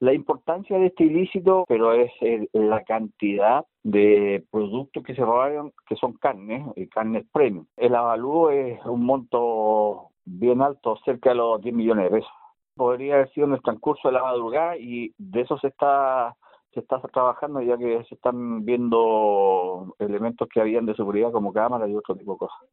la importancia de este ilícito, pero es eh, la cantidad de productos que se robaron, que son carnes, eh, carnes premium. El avalúo es un monto bien alto, cerca de los 10 millones de pesos. Podría haber sido en el transcurso de la madrugada y de eso se está se está trabajando ya que se están viendo elementos que habían de seguridad como cámaras y otro tipo de cosas.